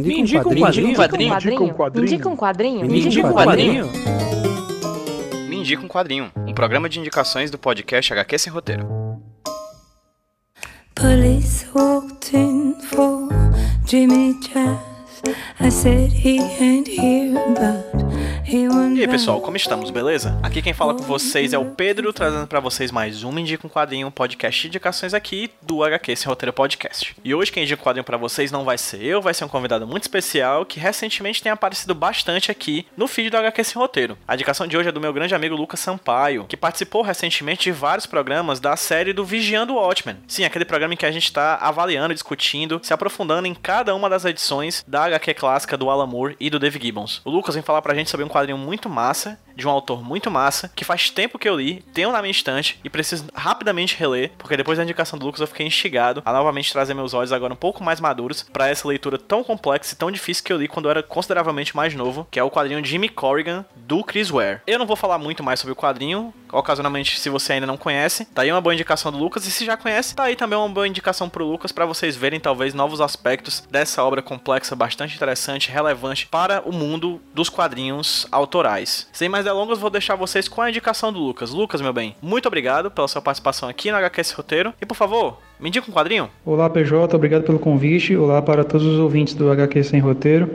Me indica um quadrinho. Me indica um quadrinho. Me indica um quadrinho. Me indica um quadrinho. Me indica um quadrinho. Um programa de indicações do podcast HQ Sem Roteiro. Police walked in for Jimmy Jazz. I said he ain't here, but E aí pessoal, como estamos, beleza? Aqui quem fala com vocês é o Pedro, trazendo para vocês mais um Indica um Quadrinho, um podcast de indicações aqui do HQ Sem Roteiro Podcast. E hoje quem indica um quadrinho para vocês não vai ser eu, vai ser um convidado muito especial que recentemente tem aparecido bastante aqui no feed do HQ Sem Roteiro. A indicação de hoje é do meu grande amigo Lucas Sampaio, que participou recentemente de vários programas da série do Vigiando o Watchmen. Sim, aquele programa em que a gente está avaliando, discutindo, se aprofundando em cada uma das edições da HQ clássica do Alan Moore e do Dave Gibbons. O Lucas vem falar pra gente sobre um quadrinho muito massa, de um autor muito massa, que faz tempo que eu li, tenho na minha estante e preciso rapidamente reler, porque depois da indicação do Lucas eu fiquei instigado a novamente trazer meus olhos agora um pouco mais maduros para essa leitura tão complexa e tão difícil que eu li quando eu era consideravelmente mais novo, que é o quadrinho Jimmy Corrigan do Chris Ware. Eu não vou falar muito mais sobre o quadrinho, ocasionalmente se você ainda não conhece, tá aí uma boa indicação do Lucas e se já conhece, tá aí também uma boa indicação pro Lucas para vocês verem talvez novos aspectos dessa obra complexa, bastante interessante, relevante para o mundo dos quadrinhos autorais. Sem mais delongas, vou deixar vocês com a indicação do Lucas. Lucas, meu bem, muito obrigado pela sua participação aqui no HQS Roteiro. E por favor, me indica um quadrinho. Olá, PJ, obrigado pelo convite. Olá para todos os ouvintes do HQ Sem Roteiro.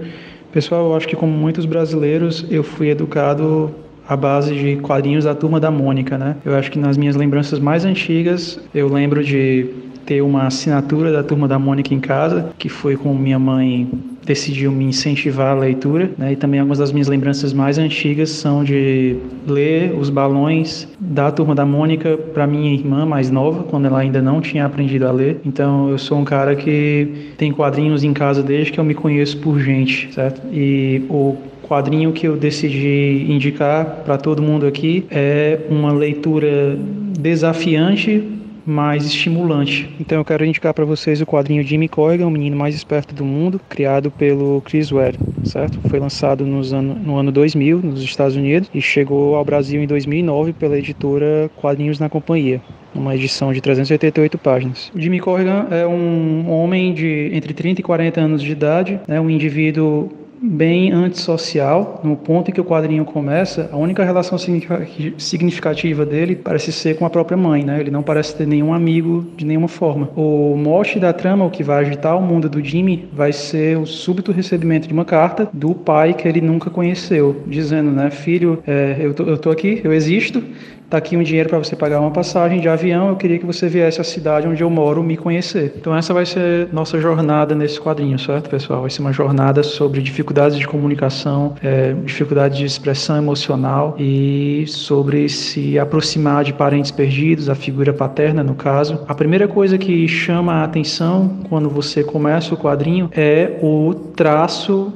Pessoal, eu acho que como muitos brasileiros, eu fui educado à base de quadrinhos da Turma da Mônica, né? Eu acho que nas minhas lembranças mais antigas, eu lembro de ter uma assinatura da Turma da Mônica em casa, que foi com minha mãe decidiu me incentivar a leitura, né? E também algumas das minhas lembranças mais antigas são de ler os balões da Turma da Mônica para minha irmã mais nova, quando ela ainda não tinha aprendido a ler. Então eu sou um cara que tem quadrinhos em casa desde que eu me conheço por gente, certo? E o quadrinho que eu decidi indicar para todo mundo aqui é uma leitura desafiante mais estimulante. Então eu quero indicar para vocês o quadrinho Jimmy Corrigan, o menino mais esperto do mundo, criado pelo Chris Ware, certo? Foi lançado nos ano, no ano 2000 nos Estados Unidos e chegou ao Brasil em 2009 pela editora Quadrinhos na Companhia uma edição de 388 páginas. Jimmy Corrigan é um homem de entre 30 e 40 anos de idade, né, um indivíduo bem antissocial. No ponto em que o quadrinho começa, a única relação significativa dele parece ser com a própria mãe, né? Ele não parece ter nenhum amigo de nenhuma forma. O mote da trama, o que vai agitar o mundo do Jimmy, vai ser o súbito recebimento de uma carta do pai que ele nunca conheceu, dizendo, né, filho, é, eu, tô, eu tô aqui, eu existo, Está aqui um dinheiro para você pagar uma passagem de avião. Eu queria que você viesse à cidade onde eu moro me conhecer. Então, essa vai ser nossa jornada nesse quadrinho, certo, pessoal? Vai ser uma jornada sobre dificuldades de comunicação, é, dificuldades de expressão emocional e sobre se aproximar de parentes perdidos, a figura paterna, no caso. A primeira coisa que chama a atenção quando você começa o quadrinho é o traço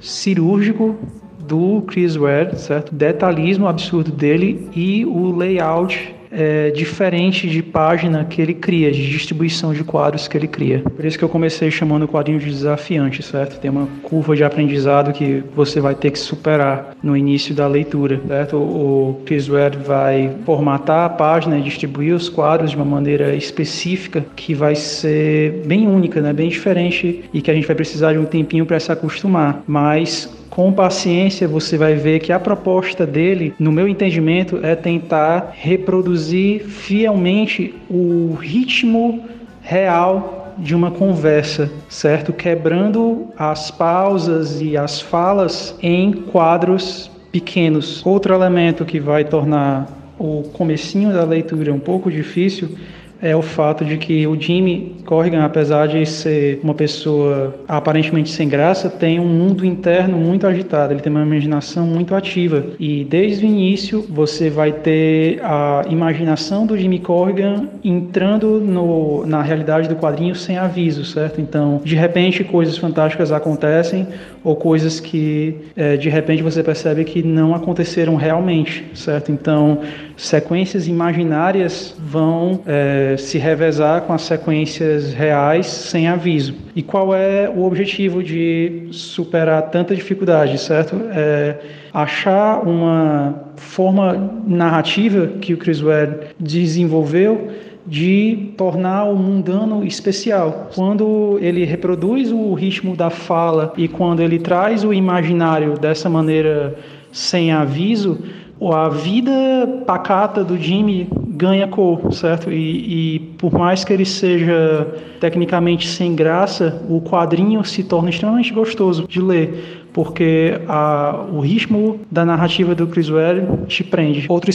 cirúrgico do Chris Ware, certo? Detalhismo absurdo dele e o layout é, diferente de página que ele cria, de distribuição de quadros que ele cria. Por isso que eu comecei chamando o quadrinho de desafiante, certo? Tem uma curva de aprendizado que você vai ter que superar no início da leitura, certo? O Chris Ware vai formatar a página e distribuir os quadros de uma maneira específica que vai ser bem única, né? bem diferente e que a gente vai precisar de um tempinho para se acostumar. Mas com paciência você vai ver que a proposta dele, no meu entendimento, é tentar reproduzir fielmente o ritmo real de uma conversa, certo? Quebrando as pausas e as falas em quadros pequenos. Outro elemento que vai tornar o comecinho da leitura um pouco difícil é o fato de que o Jimmy Corrigan, apesar de ser uma pessoa aparentemente sem graça, tem um mundo interno muito agitado, ele tem uma imaginação muito ativa. E desde o início você vai ter a imaginação do Jimmy Corrigan entrando no, na realidade do quadrinho sem aviso, certo? Então, de repente, coisas fantásticas acontecem ou coisas que é, de repente você percebe que não aconteceram realmente, certo? Então, sequências imaginárias vão é, se revezar com as sequências reais sem aviso. E qual é o objetivo de superar tanta dificuldade, certo? É achar uma forma narrativa que o Chris Ware desenvolveu de tornar o mundano especial. Quando ele reproduz o ritmo da fala e quando ele traz o imaginário dessa maneira sem aviso, a vida pacata do Jimmy ganha cor, certo? E, e, por mais que ele seja tecnicamente sem graça, o quadrinho se torna extremamente gostoso de ler porque a, o ritmo da narrativa do Chris Ware te prende. Outro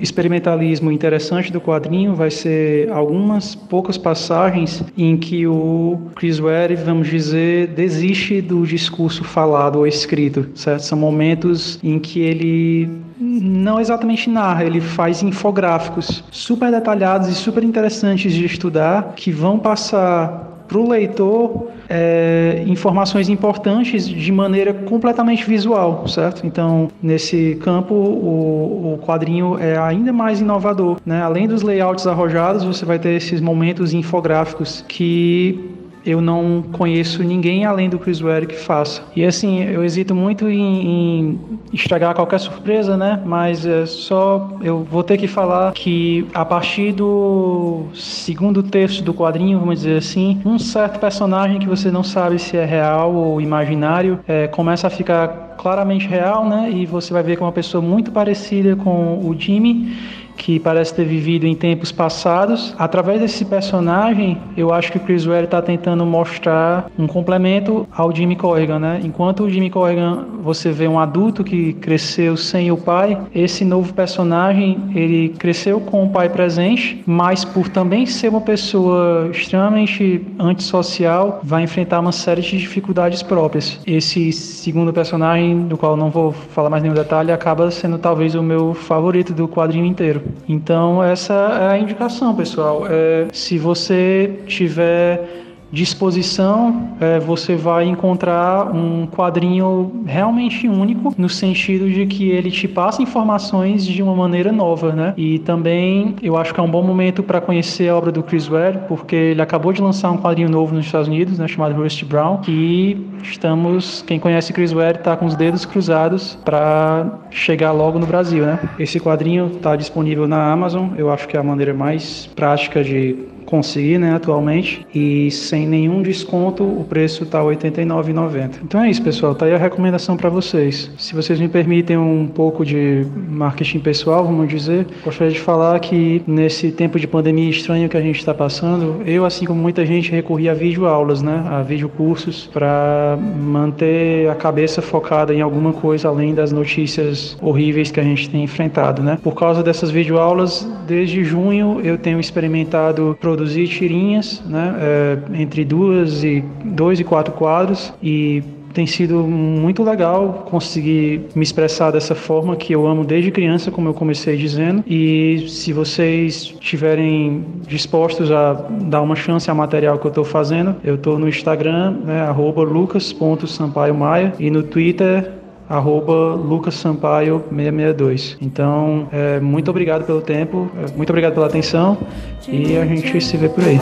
experimentalismo interessante do quadrinho vai ser algumas poucas passagens em que o Chris Ware, vamos dizer, desiste do discurso falado ou escrito, certo? São momentos em que ele não exatamente narra, ele faz infográficos super detalhados e super interessantes de estudar que vão passar para o leitor é, informações importantes de maneira completamente visual, certo? Então, nesse campo, o, o quadrinho é ainda mais inovador. Né? Além dos layouts arrojados, você vai ter esses momentos infográficos que eu não conheço ninguém além do Chris Ware que faça. E assim, eu hesito muito em, em, estragar qualquer surpresa, né? Mas é só eu vou ter que falar que a partir do segundo texto do quadrinho, vamos dizer assim, um certo personagem que você não sabe se é real ou imaginário é, começa a ficar claramente real, né? E você vai ver que é uma pessoa muito parecida com o Jimmy que parece ter vivido em tempos passados. Através desse personagem, eu acho que o Chris Ware está tentando mostrar um complemento ao Jimmy Corrigan, né? Enquanto o Jimmy Corrigan você vê um adulto que cresceu sem o pai, esse novo personagem ele cresceu com o pai presente, mas por também ser uma pessoa extremamente antissocial, vai enfrentar uma série de dificuldades próprias. Esse segundo personagem, do qual não vou falar mais nenhum detalhe, acaba sendo talvez o meu favorito do quadrinho inteiro. Então, essa é a indicação, pessoal. É, se você tiver disposição, é, você vai encontrar um quadrinho realmente único, no sentido de que ele te passa informações de uma maneira nova, né? E também eu acho que é um bom momento para conhecer a obra do Chris Ware, porque ele acabou de lançar um quadrinho novo nos Estados Unidos, né, chamado Rusty Brown, e estamos, quem conhece Chris Ware está com os dedos cruzados para chegar logo no Brasil, né? Esse quadrinho está disponível na Amazon, eu acho que é a maneira mais prática de conseguir, né, atualmente, e sem nenhum desconto o preço está R$ 89,90. Então é isso, pessoal, tá aí a recomendação para vocês. Se vocês me permitem um pouco de marketing pessoal, vamos dizer, gostaria de falar que nesse tempo de pandemia estranho que a gente está passando, eu, assim como muita gente, recorri a videoaulas, né, a videocursos para manter a cabeça focada em alguma coisa além das notícias horríveis que a gente tem enfrentado, né? Por causa dessas videoaulas, desde junho eu tenho experimentado produzir tirinhas, né, é, entre duas e dois e quatro quadros e tem sido muito legal conseguir me expressar dessa forma que eu amo desde criança, como eu comecei dizendo. E se vocês estiverem dispostos a dar uma chance ao material que eu estou fazendo, eu estou no Instagram, né, lucas.sampaiomaia e no Twitter arroba Lucas Sampaio 662. Então, é, muito obrigado pelo tempo, é, muito obrigado pela atenção e a gente se vê por aí.